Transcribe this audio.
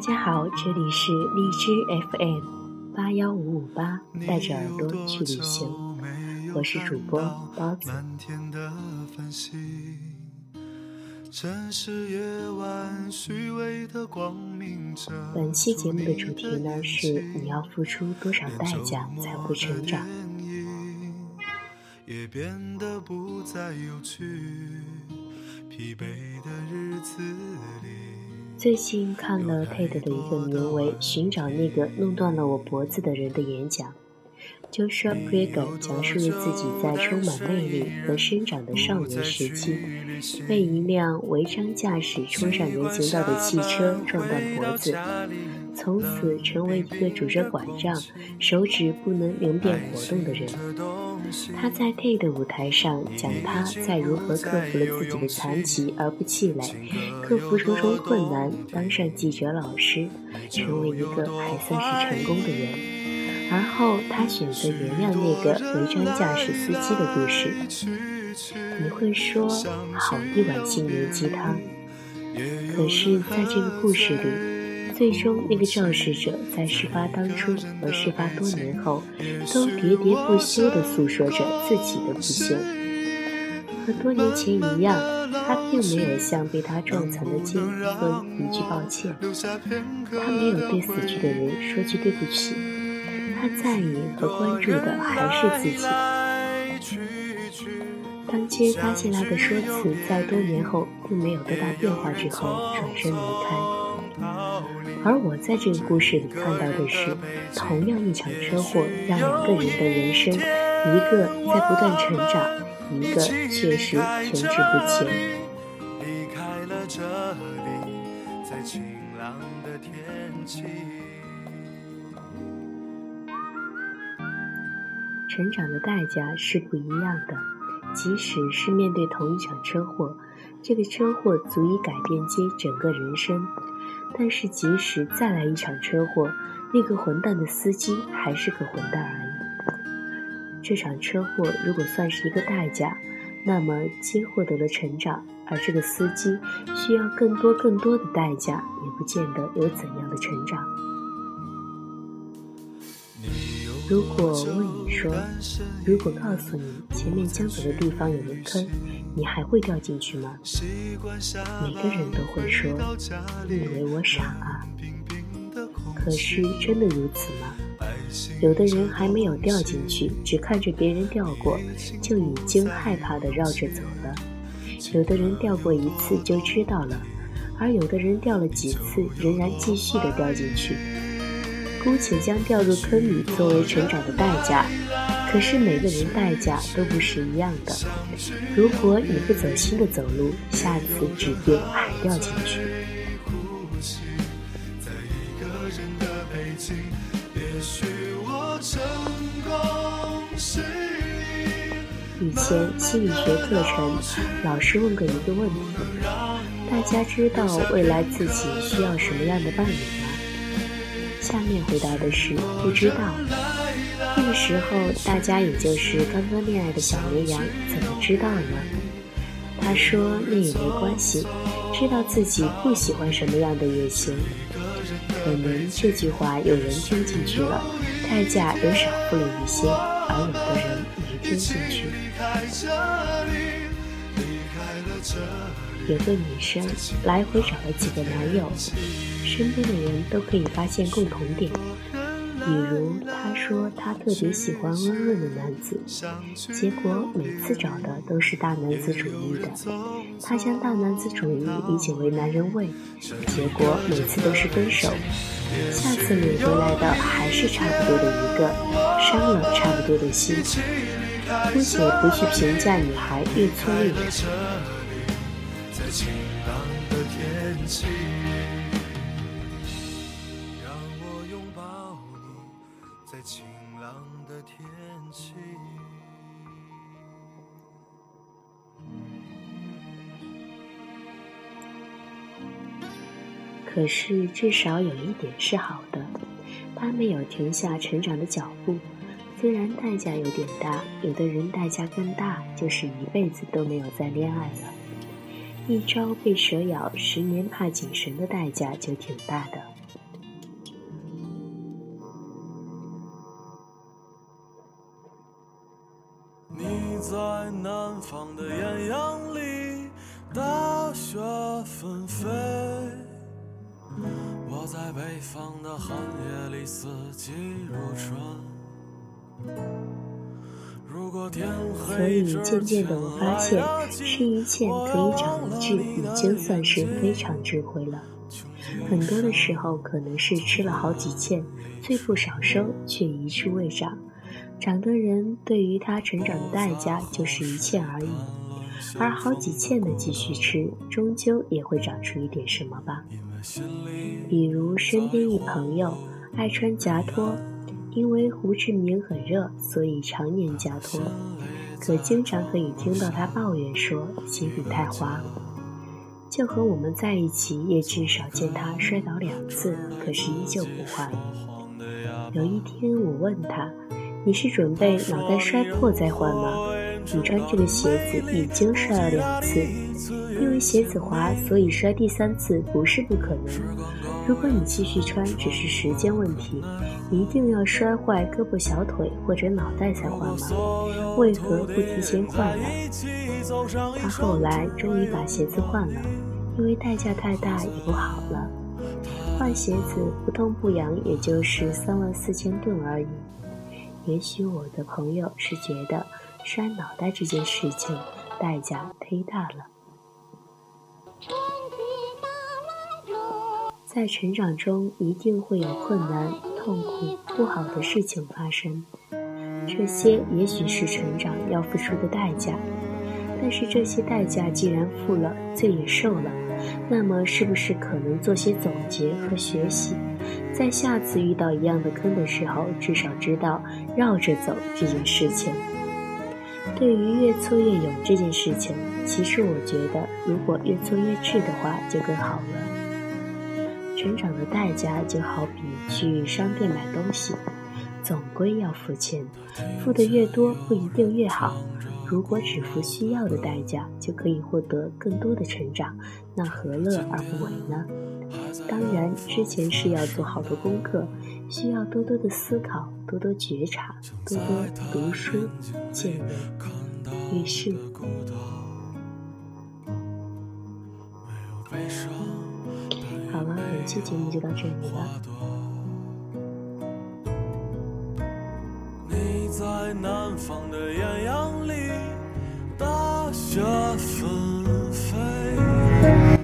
家好，这里是荔枝 FM 八幺五五八，带着耳朵去旅行，我是主播包子。本期节目的主题呢是你要付出多少代价才会成长。也变得不再有趣，疲惫的日子里。最近看了 TED 的一个名为《寻找那个弄断了我脖子的人》的演讲，Joshua Greger 讲述了自己在充满魅力和生长的少年时期，被一辆违章驾驶冲上人行道的汽车撞断脖子，从此成为一个拄着拐杖、手指不能灵便活动的人。他在 T 的舞台上讲他在如何克服了自己的残疾而不气馁，克服重重困难，当上记者、老师，成为一个还算是成功的人。而后他选择原谅那个违章驾驶司机的故事。你会说好一碗心灵鸡汤，可是在这个故事里。最终，那个肇事者在事发当初和事发多年后，都喋喋不休地诉说着自己的不幸。和多年前一样，他并没有向被他撞残的金说一句抱歉，他没有对死去的人说句对不起，他在意和关注的还是自己。当接发现他的说辞在多年后并没有多大变化之后，转身离开。而我在这个故事里看到的是，同样一场车祸让两个人的人生，一个在不断成长，一个确实停滞不前。成长的代价是不一样的，即使是面对同一场车祸，这个车祸足以改变其整个人生。但是，即使再来一场车祸，那个混蛋的司机还是个混蛋而已。这场车祸如果算是一个代价，那么皆获得了成长，而这个司机需要更多更多的代价，也不见得有怎样的成长。如果问你说，如果告诉你前面将走的地方有个坑，你还会掉进去吗？每个人都会说，你以为我傻啊？可是真的如此吗？有的人还没有掉进去，只看着别人掉过，就已经害怕的绕着走了；有的人掉过一次就知道了，而有的人掉了几次，仍然继续的掉进去。姑且将掉入坑里作为成长的代价，可是每个人代价都不是一样的。如果你不走心的走路，下次指定还掉进去。以前心理学课程，老师问过一个问题：大家知道未来自己需要什么样的伴侣？下面回答的是不知道。那个时候，大家也就是刚刚恋爱的小绵羊，怎么知道呢？他说那也没关系，知道自己不喜欢什么样的也行。可能这句话有人听进去了，代价也少付了一些，而有的人没听进去。有个女生来回找了几个男友。身边的人都可以发现共同点，比如她说她特别喜欢温润的男子，结果每次找的都是大男子主义的。她将大男子主义理解为男人味，结果每次都是分手。下次领回来的还是差不多的一个，伤了差不多的心。姑且不去评价女孩越挫越勇。可是至少有一点是好的，他没有停下成长的脚步。虽然代价有点大有的人代价更大就是一辈子都没有再恋爱了。一朝被蛇咬十年怕井绳的代价就挺大的。你在南方的艳阳里大雪纷飞我在北方的寒夜里四季如春所以渐渐的，我发现吃一堑可以长一智，已经算是非常智慧了。很多的时候，可能是吃了好几堑，虽不少收，却一智未长。长的人对于他成长的代价就是一堑而已，而好几堑的继续吃，终究也会长出一点什么吧。比如身边一朋友爱穿夹拖，因为胡志明很热，所以常年夹拖，可经常可以听到他抱怨说鞋底太滑。就和我们在一起，也至少见他摔倒两次，可是依旧不换。有一天我问他。你是准备脑袋摔破再换吗？你穿这个鞋子已经摔了两次，因为鞋子滑，所以摔第三次不是不可能。如果你继续穿，只是时间问题。一定要摔坏胳膊、小腿或者脑袋才换吗？为何不提前换呢？他后来终于把鞋子换了，因为代价太大也不好了。换鞋子不痛不痒，也就是三万四千吨而已。也许我的朋友是觉得摔脑袋这件事情代价忒大了。在成长中一定会有困难、痛苦、不好的事情发生，这些也许是成长要付出的代价。但是这些代价既然付了，罪也受了，那么是不是可能做些总结和学习？在下次遇到一样的坑的时候，至少知道绕着走这件事情。对于越挫越勇这件事情，其实我觉得，如果越挫越智的话，就更好了。成长的代价就好比去商店买东西，总归要付钱，付的越多不一定越好。如果只付需要的代价，就可以获得更多的成长，那何乐而不为呢？当然，之前是要做好多功课，需要多多的思考，多多觉察，多多读书、见闻、遇事。好了，本期节目就到这里了。你在南方的艳阳里，大雪纷飞。